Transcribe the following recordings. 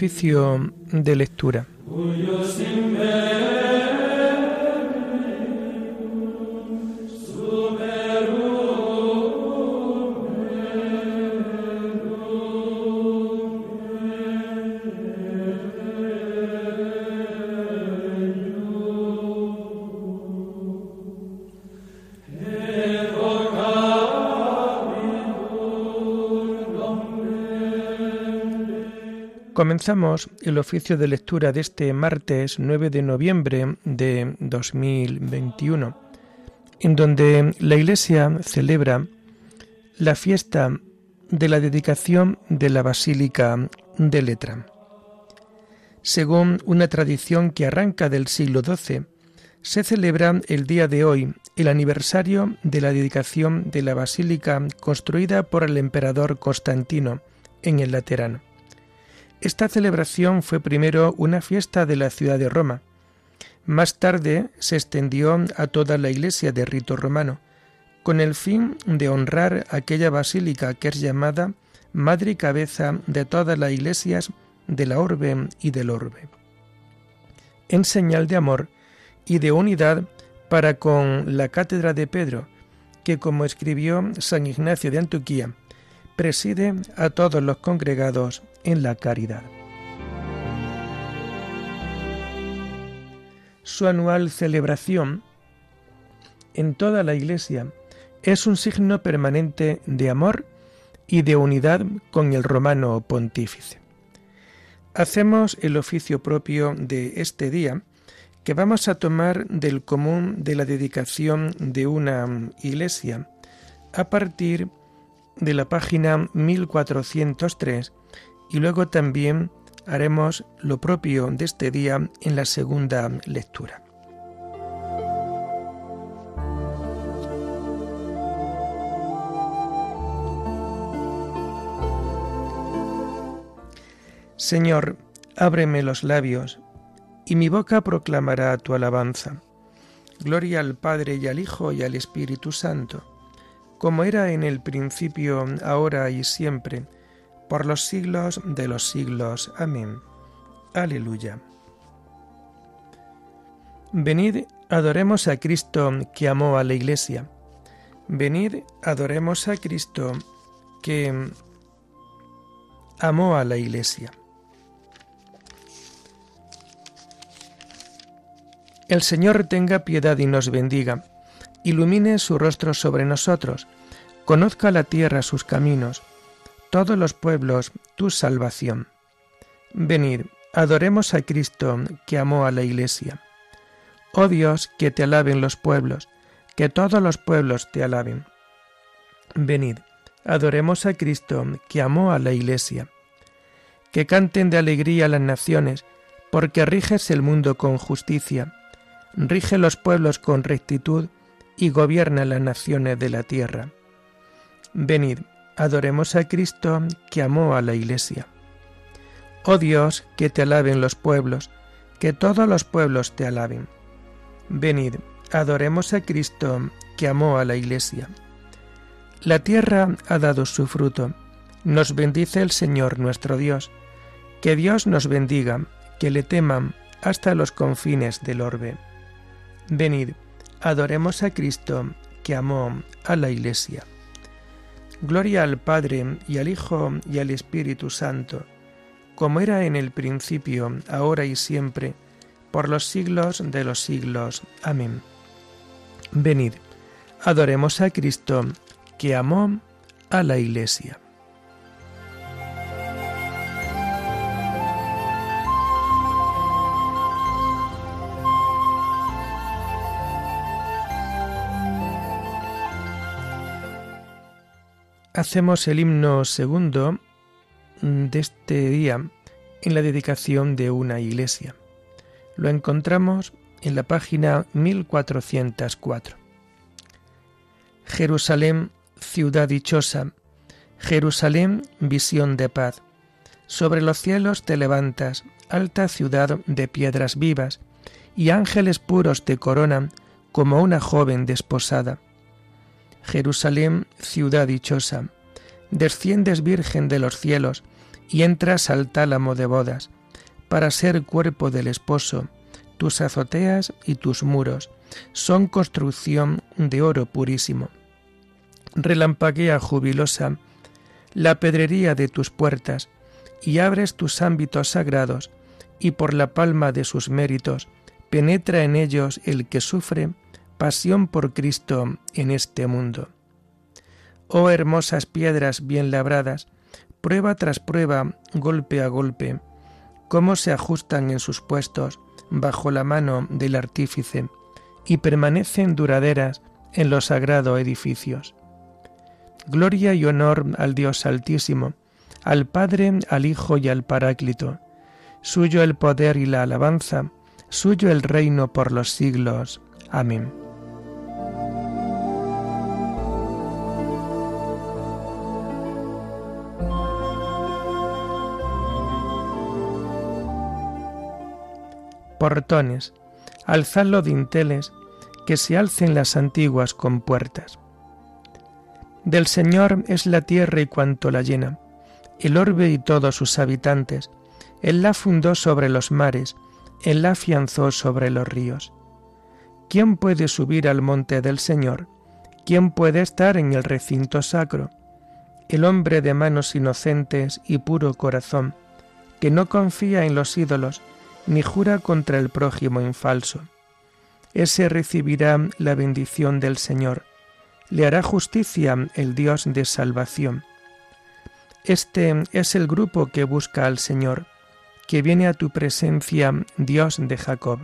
Oficio de lectura. Comenzamos el oficio de lectura de este martes 9 de noviembre de 2021, en donde la Iglesia celebra la fiesta de la dedicación de la Basílica de Letra. Según una tradición que arranca del siglo XII, se celebra el día de hoy el aniversario de la dedicación de la basílica construida por el emperador Constantino en el Laterano. Esta celebración fue primero una fiesta de la ciudad de Roma. Más tarde se extendió a toda la iglesia de rito romano, con el fin de honrar aquella basílica que es llamada madre y cabeza de todas las iglesias de la orbe y del orbe. En señal de amor y de unidad para con la cátedra de Pedro, que como escribió San Ignacio de Antioquía, preside a todos los congregados en la caridad. Su anual celebración en toda la Iglesia es un signo permanente de amor y de unidad con el romano pontífice. Hacemos el oficio propio de este día que vamos a tomar del común de la dedicación de una iglesia a partir de la página 1403 y luego también haremos lo propio de este día en la segunda lectura. Señor, ábreme los labios, y mi boca proclamará tu alabanza. Gloria al Padre y al Hijo y al Espíritu Santo, como era en el principio, ahora y siempre, por los siglos de los siglos. Amén. Aleluya. Venid, adoremos a Cristo que amó a la Iglesia. Venid, adoremos a Cristo que amó a la Iglesia. El Señor tenga piedad y nos bendiga, ilumine su rostro sobre nosotros, conozca la tierra sus caminos, todos los pueblos tu salvación. Venid, adoremos a Cristo que amó a la Iglesia. Oh Dios, que te alaben los pueblos, que todos los pueblos te alaben. Venid, adoremos a Cristo que amó a la Iglesia. Que canten de alegría las naciones, porque riges el mundo con justicia, rige los pueblos con rectitud y gobierna las naciones de la tierra. Venid, adoremos a Cristo que amó a la Iglesia. Oh Dios, que te alaben los pueblos, que todos los pueblos te alaben. Venid, adoremos a Cristo que amó a la Iglesia. La tierra ha dado su fruto. Nos bendice el Señor nuestro Dios. Que Dios nos bendiga, que le teman hasta los confines del orbe. Venid, adoremos a Cristo que amó a la Iglesia. Gloria al Padre y al Hijo y al Espíritu Santo, como era en el principio, ahora y siempre, por los siglos de los siglos. Amén. Venid, adoremos a Cristo, que amó a la Iglesia. Hacemos el himno segundo de este día en la dedicación de una iglesia. Lo encontramos en la página 1404. Jerusalén, ciudad dichosa, Jerusalén, visión de paz. Sobre los cielos te levantas, alta ciudad de piedras vivas, y ángeles puros te coronan como una joven desposada Jerusalén, ciudad dichosa, desciendes virgen de los cielos, y entras al tálamo de bodas, para ser cuerpo del esposo, tus azoteas y tus muros son construcción de oro purísimo. Relampaguea jubilosa la pedrería de tus puertas, y abres tus ámbitos sagrados, y por la palma de sus méritos penetra en ellos el que sufre pasión por Cristo en este mundo. Oh hermosas piedras bien labradas, prueba tras prueba, golpe a golpe, cómo se ajustan en sus puestos bajo la mano del artífice y permanecen duraderas en los sagrados edificios. Gloria y honor al Dios Altísimo, al Padre, al Hijo y al Paráclito. Suyo el poder y la alabanza, suyo el reino por los siglos. Amén. Portones, alzad los dinteles, que se alcen las antiguas compuertas. Del Señor es la tierra y cuanto la llena, el orbe y todos sus habitantes. Él la fundó sobre los mares, Él la afianzó sobre los ríos. ¿Quién puede subir al monte del Señor? ¿Quién puede estar en el recinto sacro? El hombre de manos inocentes y puro corazón, que no confía en los ídolos, ni jura contra el prójimo infalso. Ese recibirá la bendición del Señor, le hará justicia el Dios de salvación este es el grupo que busca al Señor, que viene a tu presencia, Dios de Jacob.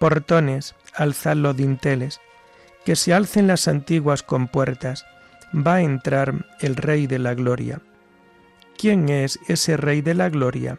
Portones, alzad los dinteles, que se alcen las antiguas compuertas, va a entrar el Rey de la Gloria. ¿Quién es ese Rey de la Gloria?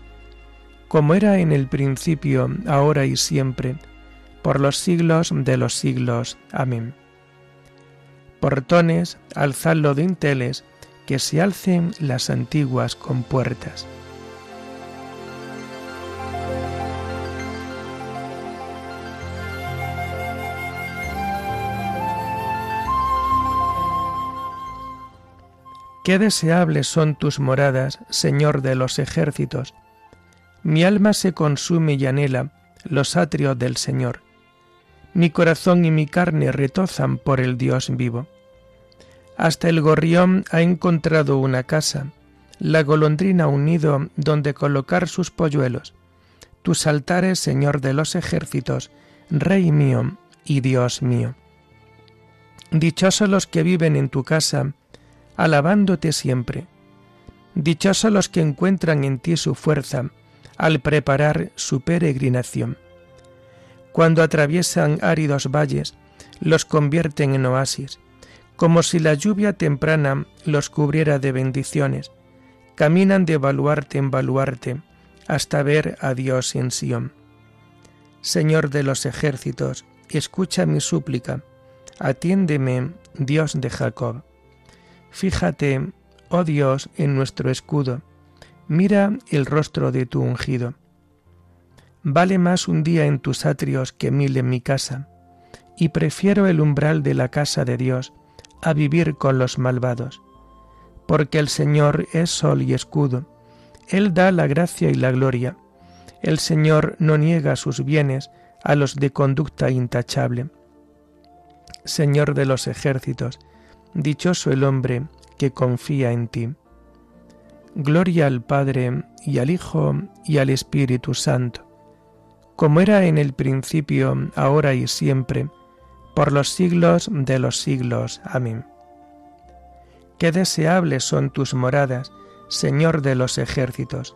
como era en el principio, ahora y siempre, por los siglos de los siglos. Amén. Portones, alzad los dinteles, que se alcen las antiguas compuertas. Qué deseables son tus moradas, Señor de los ejércitos. Mi alma se consume y anhela los atrios del Señor. Mi corazón y mi carne retozan por el Dios vivo. Hasta el gorrión ha encontrado una casa, la golondrina un nido donde colocar sus polluelos. Tus altares, Señor de los ejércitos, Rey mío y Dios mío. Dichosos los que viven en tu casa, alabándote siempre. Dichosos los que encuentran en ti su fuerza al preparar su peregrinación. Cuando atraviesan áridos valles, los convierten en oasis como si la lluvia temprana los cubriera de bendiciones. Caminan de baluarte en baluarte hasta ver a Dios en Sión. Señor de los ejércitos, escucha mi súplica, atiéndeme, Dios de Jacob. Fíjate, oh Dios, en nuestro escudo, mira el rostro de tu ungido. Vale más un día en tus atrios que mil en mi casa, y prefiero el umbral de la casa de Dios a vivir con los malvados. Porque el Señor es sol y escudo, Él da la gracia y la gloria. El Señor no niega sus bienes a los de conducta intachable. Señor de los ejércitos, dichoso el hombre que confía en ti. Gloria al Padre y al Hijo y al Espíritu Santo, como era en el principio, ahora y siempre, por los siglos de los siglos. Amén. Qué deseables son tus moradas, Señor de los ejércitos.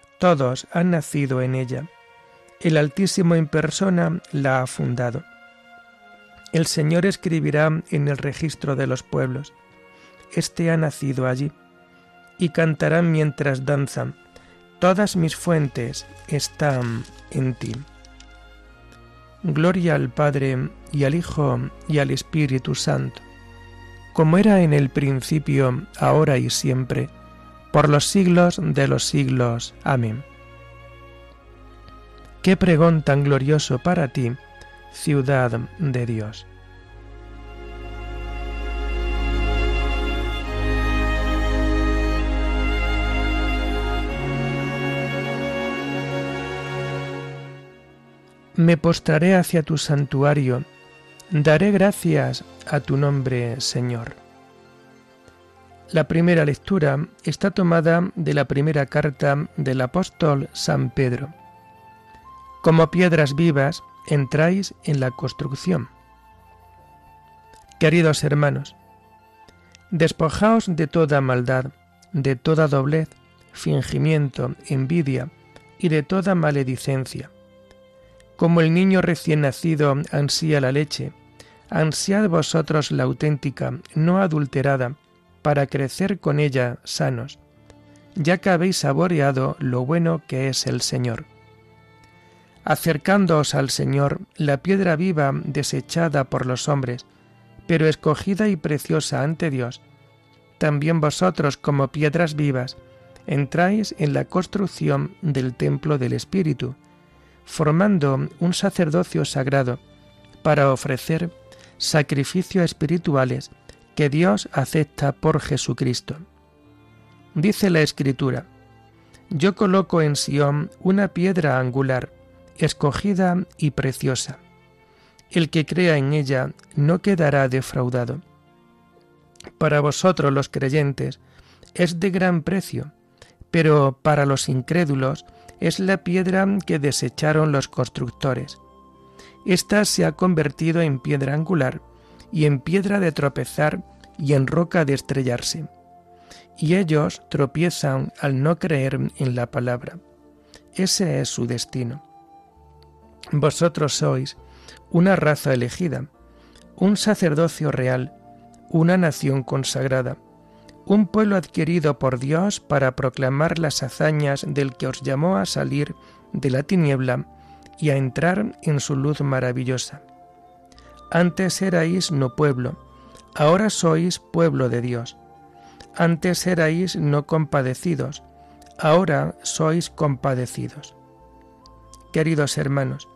todos han nacido en ella. El Altísimo en persona la ha fundado. El Señor escribirá en el registro de los pueblos. Este ha nacido allí. Y cantarán mientras danzan. Todas mis fuentes están en ti. Gloria al Padre y al Hijo y al Espíritu Santo, como era en el principio, ahora y siempre, por los siglos de los siglos. Amén. Qué pregón tan glorioso para ti, ciudad de Dios. Me postraré hacia tu santuario, daré gracias a tu nombre, Señor. La primera lectura está tomada de la primera carta del apóstol San Pedro. Como piedras vivas, entráis en la construcción. Queridos hermanos, despojaos de toda maldad, de toda doblez, fingimiento, envidia y de toda maledicencia. Como el niño recién nacido ansía la leche, ansiad vosotros la auténtica, no adulterada, para crecer con ella sanos, ya que habéis saboreado lo bueno que es el Señor. Acercándoos al Señor, la piedra viva desechada por los hombres, pero escogida y preciosa ante Dios, también vosotros como piedras vivas, entráis en la construcción del templo del Espíritu, formando un sacerdocio sagrado para ofrecer sacrificios espirituales que Dios acepta por Jesucristo. Dice la Escritura, Yo coloco en Sión una piedra angular, escogida y preciosa. El que crea en ella no quedará defraudado. Para vosotros los creyentes es de gran precio, pero para los incrédulos es la piedra que desecharon los constructores. Esta se ha convertido en piedra angular y en piedra de tropezar y en roca de estrellarse. Y ellos tropiezan al no creer en la palabra. Ese es su destino. Vosotros sois una raza elegida, un sacerdocio real, una nación consagrada, un pueblo adquirido por Dios para proclamar las hazañas del que os llamó a salir de la tiniebla y a entrar en su luz maravillosa. Antes erais no pueblo, ahora sois pueblo de Dios. Antes erais no compadecidos, ahora sois compadecidos. Queridos hermanos,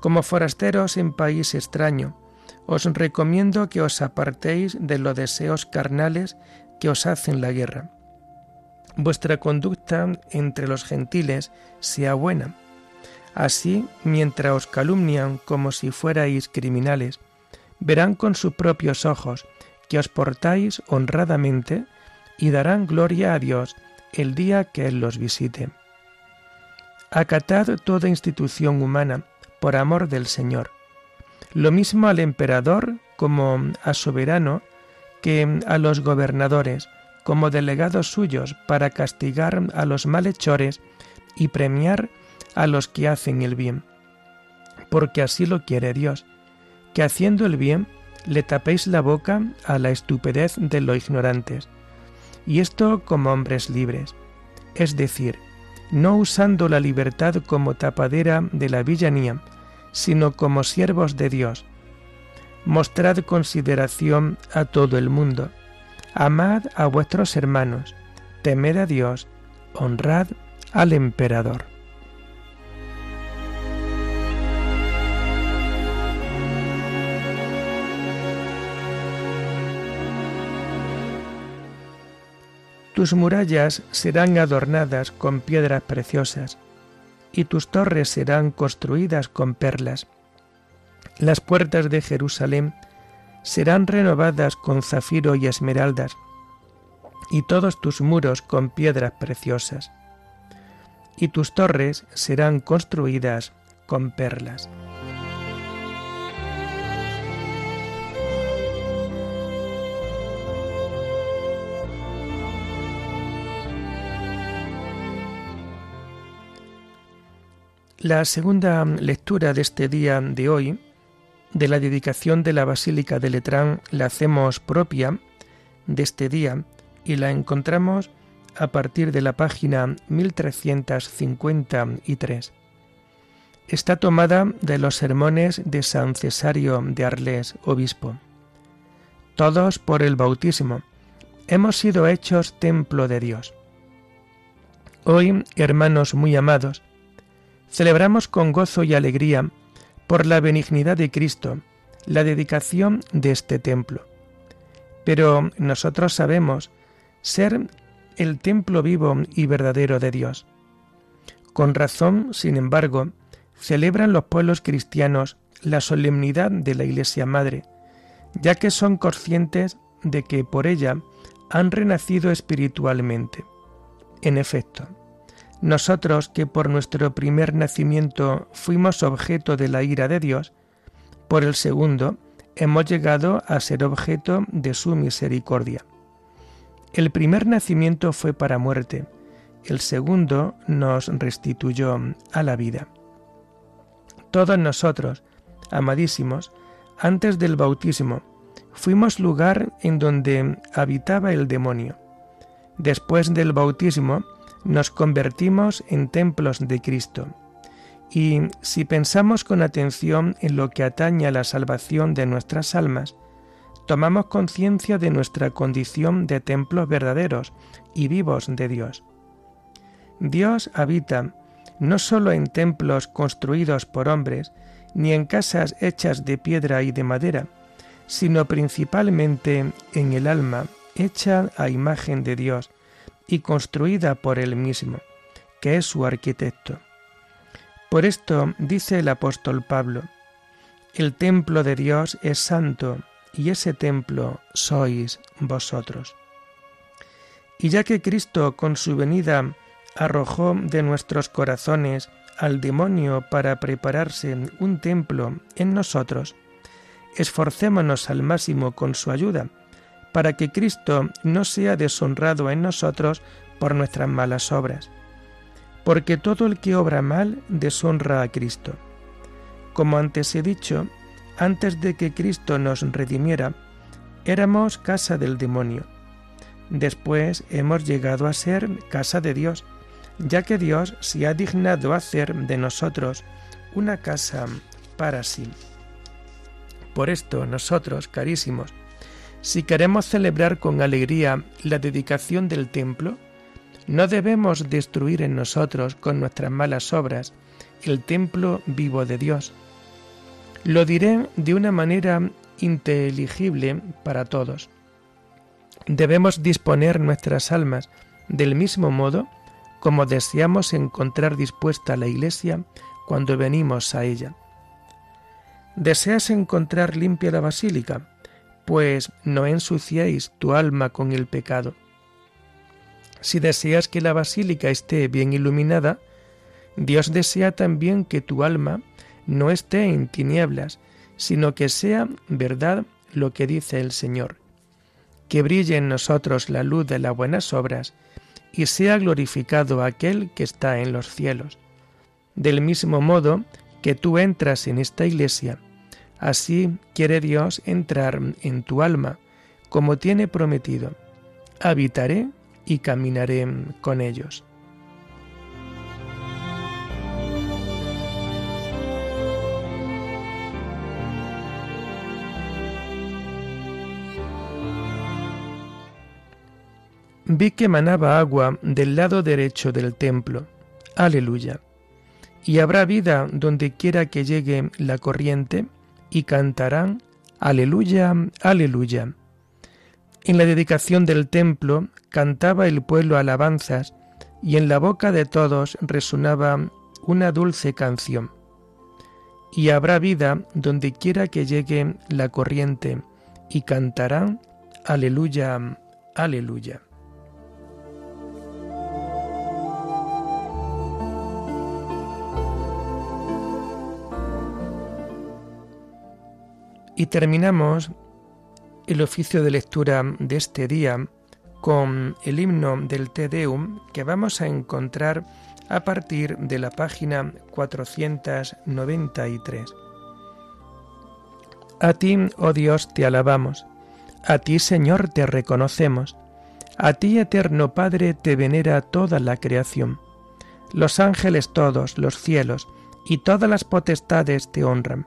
como forasteros en país extraño, os recomiendo que os apartéis de los deseos carnales que os hacen la guerra. Vuestra conducta entre los gentiles sea buena. Así, mientras os calumnian como si fuerais criminales, verán con sus propios ojos que os portáis honradamente y darán gloria a Dios el día que Él los visite. Acatad toda institución humana, por amor del Señor. Lo mismo al emperador como a soberano que a los gobernadores, como delegados suyos para castigar a los malhechores y premiar a los que hacen el bien. Porque así lo quiere Dios, que haciendo el bien le tapéis la boca a la estupidez de los ignorantes, y esto como hombres libres, es decir, no usando la libertad como tapadera de la villanía, sino como siervos de Dios. Mostrad consideración a todo el mundo. Amad a vuestros hermanos. Temed a Dios. Honrad al emperador. Tus murallas serán adornadas con piedras preciosas y tus torres serán construidas con perlas. Las puertas de Jerusalén serán renovadas con zafiro y esmeraldas, y todos tus muros con piedras preciosas, y tus torres serán construidas con perlas. La segunda lectura de este día de hoy, de la dedicación de la Basílica de Letrán, la hacemos propia de este día y la encontramos a partir de la página 1353. Está tomada de los sermones de San Cesario de Arles, obispo. Todos por el bautismo hemos sido hechos templo de Dios. Hoy, hermanos muy amados, celebramos con gozo y alegría, por la benignidad de Cristo, la dedicación de este templo. Pero nosotros sabemos ser el templo vivo y verdadero de Dios. Con razón, sin embargo, celebran los pueblos cristianos la solemnidad de la Iglesia Madre, ya que son conscientes de que por ella han renacido espiritualmente. En efecto, nosotros que por nuestro primer nacimiento fuimos objeto de la ira de Dios, por el segundo hemos llegado a ser objeto de su misericordia. El primer nacimiento fue para muerte, el segundo nos restituyó a la vida. Todos nosotros, amadísimos, antes del bautismo, fuimos lugar en donde habitaba el demonio. Después del bautismo, nos convertimos en templos de Cristo. Y si pensamos con atención en lo que atañe a la salvación de nuestras almas, tomamos conciencia de nuestra condición de templos verdaderos y vivos de Dios. Dios habita no solo en templos construidos por hombres, ni en casas hechas de piedra y de madera, sino principalmente en el alma hecha a imagen de Dios, y construida por él mismo, que es su arquitecto. Por esto dice el apóstol Pablo, el templo de Dios es santo y ese templo sois vosotros. Y ya que Cristo con su venida arrojó de nuestros corazones al demonio para prepararse un templo en nosotros, esforcémonos al máximo con su ayuda para que Cristo no sea deshonrado en nosotros por nuestras malas obras. Porque todo el que obra mal deshonra a Cristo. Como antes he dicho, antes de que Cristo nos redimiera, éramos casa del demonio. Después hemos llegado a ser casa de Dios, ya que Dios se ha dignado hacer de nosotros una casa para sí. Por esto nosotros, carísimos, si queremos celebrar con alegría la dedicación del templo, no debemos destruir en nosotros con nuestras malas obras el templo vivo de Dios. Lo diré de una manera inteligible para todos. Debemos disponer nuestras almas del mismo modo como deseamos encontrar dispuesta la iglesia cuando venimos a ella. ¿Deseas encontrar limpia la basílica? Pues no ensuciéis tu alma con el pecado. Si deseas que la basílica esté bien iluminada, Dios desea también que tu alma no esté en tinieblas, sino que sea verdad lo que dice el Señor. Que brille en nosotros la luz de las buenas obras, y sea glorificado aquel que está en los cielos. Del mismo modo que tú entras en esta iglesia, Así quiere Dios entrar en tu alma, como tiene prometido. Habitaré y caminaré con ellos. Vi que manaba agua del lado derecho del templo. Aleluya. Y habrá vida donde quiera que llegue la corriente y cantarán Aleluya, aleluya. En la dedicación del templo cantaba el pueblo alabanzas y en la boca de todos resonaba una dulce canción. Y habrá vida donde quiera que llegue la corriente, y cantarán Aleluya, aleluya. Y terminamos el oficio de lectura de este día con el himno del Te Deum que vamos a encontrar a partir de la página 493. A ti, oh Dios, te alabamos, a ti, Señor, te reconocemos, a ti, eterno Padre, te venera toda la creación. Los ángeles todos, los cielos y todas las potestades te honran.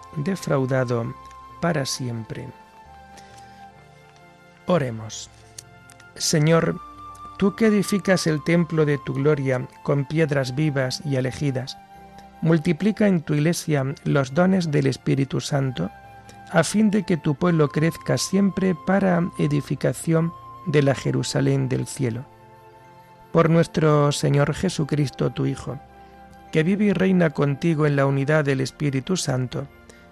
defraudado para siempre. Oremos. Señor, tú que edificas el templo de tu gloria con piedras vivas y elegidas, multiplica en tu iglesia los dones del Espíritu Santo, a fin de que tu pueblo crezca siempre para edificación de la Jerusalén del cielo. Por nuestro Señor Jesucristo, tu Hijo, que vive y reina contigo en la unidad del Espíritu Santo,